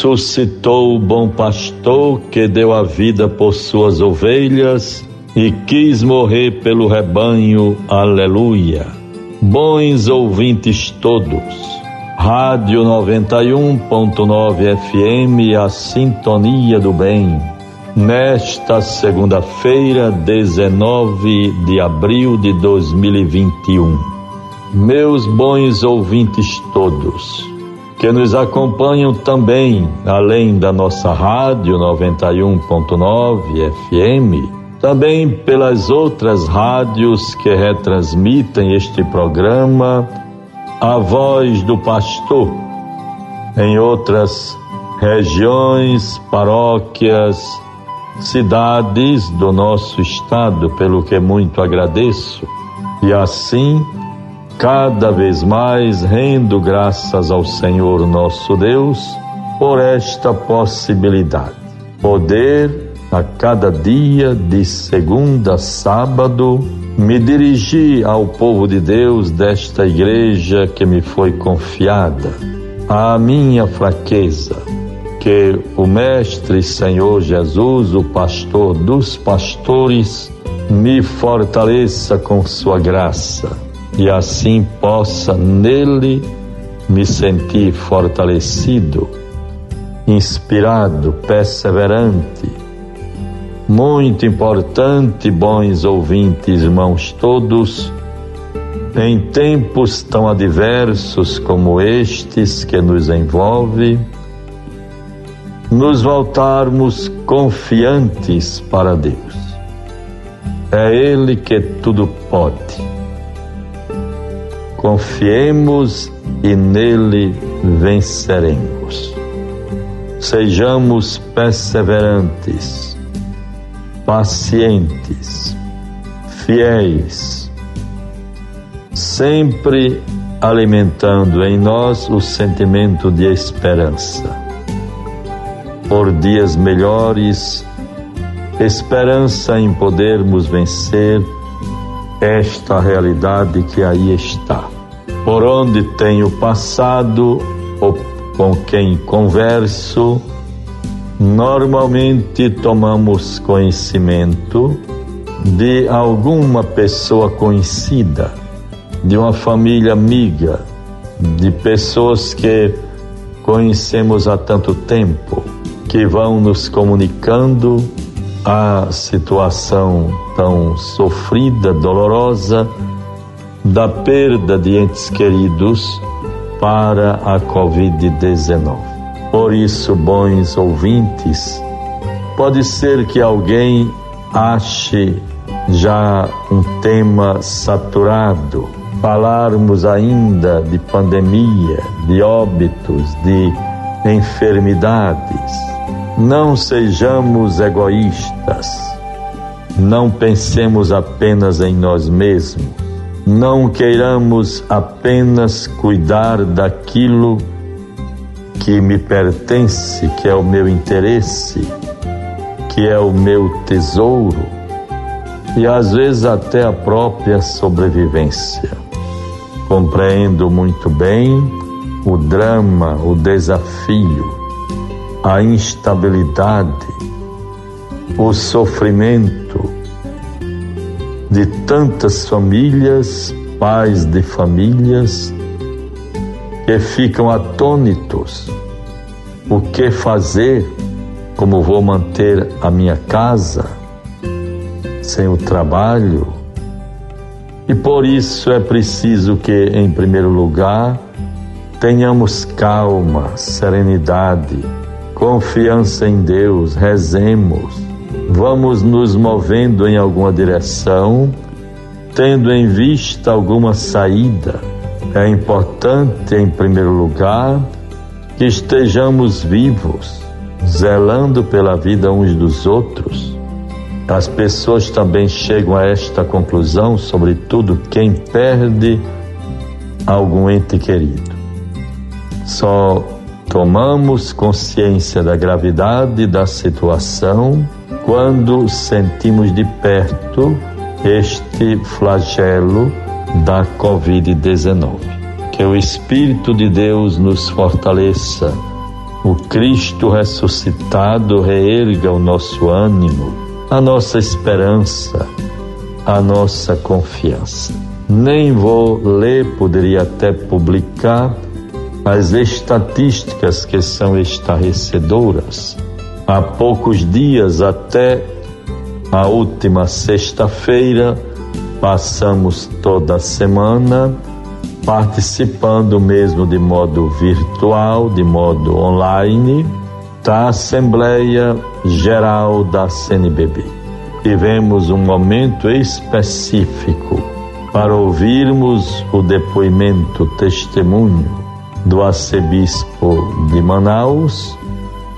Ressuscitou o bom pastor que deu a vida por suas ovelhas e quis morrer pelo rebanho. Aleluia. Bons ouvintes todos. Rádio 91.9 FM, a sintonia do bem. Nesta segunda-feira, 19 de abril de 2021. Meus bons ouvintes todos, que nos acompanham também, além da nossa rádio 91.9 FM, também pelas outras rádios que retransmitem este programa, a voz do pastor em outras regiões, paróquias, cidades do nosso estado, pelo que muito agradeço. E assim, cada vez mais rendo graças ao Senhor nosso Deus por esta possibilidade. Poder a cada dia, de segunda a sábado, me dirigi ao povo de Deus desta igreja que me foi confiada, à minha fraqueza, que o Mestre Senhor Jesus, o pastor dos pastores, me fortaleça com sua graça e assim possa nele me sentir fortalecido, inspirado, perseverante muito importante, bons ouvintes, irmãos todos, em tempos tão adversos como estes que nos envolve, nos voltarmos confiantes para Deus. É Ele que tudo pode. Confiemos e nele venceremos. Sejamos perseverantes pacientes, fiéis, sempre alimentando em nós o sentimento de esperança. Por dias melhores, esperança em podermos vencer esta realidade que aí está. Por onde tenho passado ou com quem converso, Normalmente tomamos conhecimento de alguma pessoa conhecida, de uma família amiga, de pessoas que conhecemos há tanto tempo, que vão nos comunicando a situação tão sofrida, dolorosa da perda de entes queridos para a Covid-19. Por isso, bons ouvintes, pode ser que alguém ache já um tema saturado, falarmos ainda de pandemia, de óbitos, de enfermidades. Não sejamos egoístas, não pensemos apenas em nós mesmos, não queiramos apenas cuidar daquilo que me pertence, que é o meu interesse, que é o meu tesouro e às vezes até a própria sobrevivência. Compreendo muito bem o drama, o desafio, a instabilidade, o sofrimento de tantas famílias, pais de famílias que ficam atônitos. O que fazer? Como vou manter a minha casa sem o trabalho? E por isso é preciso que, em primeiro lugar, tenhamos calma, serenidade, confiança em Deus, rezemos, vamos nos movendo em alguma direção, tendo em vista alguma saída é importante, em primeiro lugar, que estejamos vivos, zelando pela vida uns dos outros. As pessoas também chegam a esta conclusão, sobretudo quem perde algum ente querido. Só tomamos consciência da gravidade da situação quando sentimos de perto este flagelo da Covid-19. Que o Espírito de Deus nos fortaleça o Cristo ressuscitado reerga o nosso ânimo, a nossa esperança, a nossa confiança. Nem vou ler, poderia até publicar as estatísticas que são estarrecedoras. Há poucos dias, até a última sexta-feira, passamos toda a semana participando mesmo de modo virtual, de modo online, da Assembleia Geral da CNBB. Tivemos um momento específico para ouvirmos o depoimento, o testemunho do arcebispo de Manaus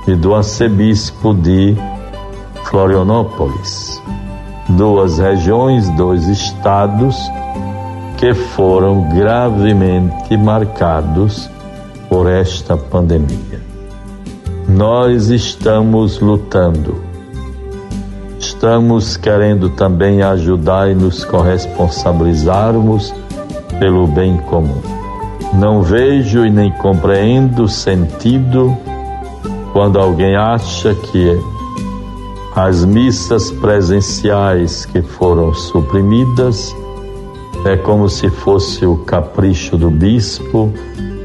e do arcebispo de Florianópolis, duas regiões, dois estados que foram gravemente marcados por esta pandemia. Nós estamos lutando, estamos querendo também ajudar e nos corresponsabilizarmos pelo bem comum. Não vejo e nem compreendo sentido quando alguém acha que as missas presenciais que foram suprimidas é como se fosse o capricho do bispo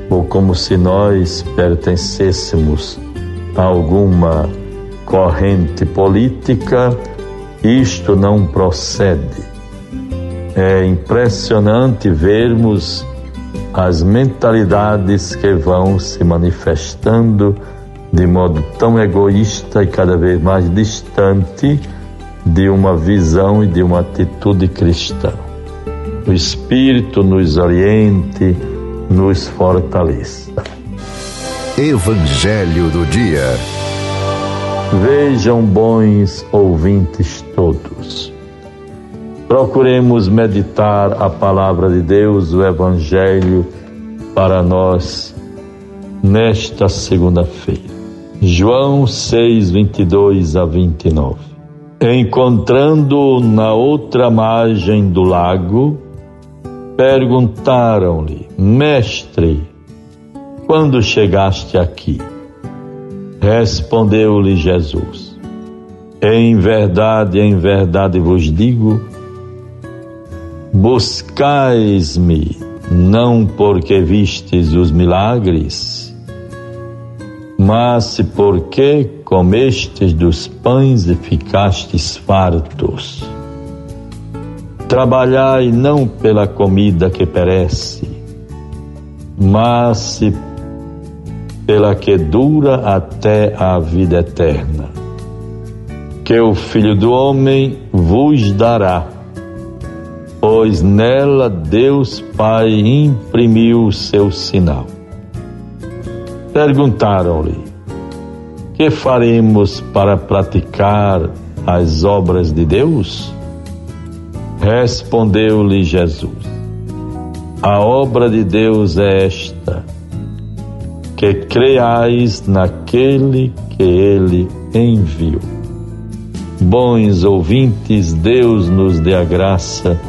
ou como se nós pertencêssemos a alguma corrente política. Isto não procede. É impressionante vermos as mentalidades que vão se manifestando de modo tão egoísta e cada vez mais distante de uma visão e de uma atitude cristã o Espírito nos oriente, nos fortaleça. Evangelho do Dia. Vejam, bons ouvintes todos. Procuremos meditar a palavra de Deus, o Evangelho, para nós nesta segunda-feira. João 6, 22 a 29. Encontrando na outra margem do lago, Perguntaram-lhe, Mestre, quando chegaste aqui? Respondeu-lhe Jesus: Em verdade, em verdade vos digo, buscais-me não porque vistes os milagres, mas porque comestes dos pães e ficastes fartos. Trabalhai não pela comida que perece, mas pela que dura até a vida eterna, que o Filho do Homem vos dará, pois nela Deus Pai imprimiu o seu sinal. Perguntaram-lhe: Que faremos para praticar as obras de Deus? Respondeu-lhe Jesus: A obra de Deus é esta, que creais naquele que ele enviou. Bons ouvintes, Deus nos dê a graça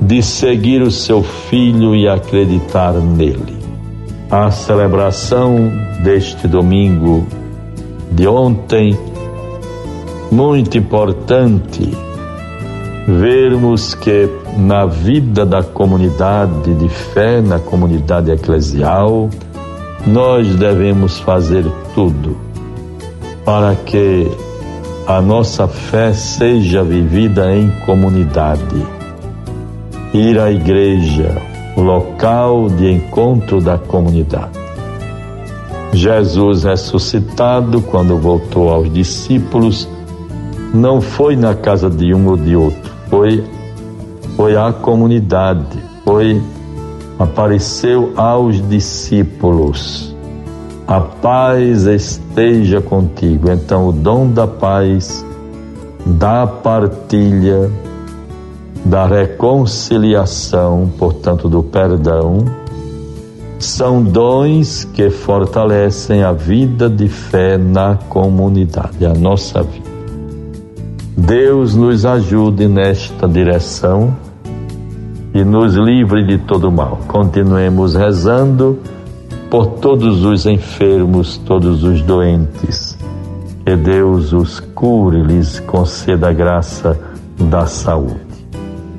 de seguir o seu Filho e acreditar nele. A celebração deste domingo de ontem, muito importante, vermos que na vida da comunidade de fé, na comunidade eclesial, nós devemos fazer tudo para que a nossa fé seja vivida em comunidade. Ir à igreja, local de encontro da comunidade. Jesus ressuscitado, quando voltou aos discípulos, não foi na casa de um ou de outro foi foi à comunidade, foi apareceu aos discípulos. A paz esteja contigo. Então o dom da paz, da partilha, da reconciliação, portanto do perdão, são dons que fortalecem a vida de fé na comunidade, a nossa vida. Deus nos ajude nesta direção e nos livre de todo mal. Continuemos rezando por todos os enfermos, todos os doentes. Que Deus os cure, lhes conceda a graça da saúde.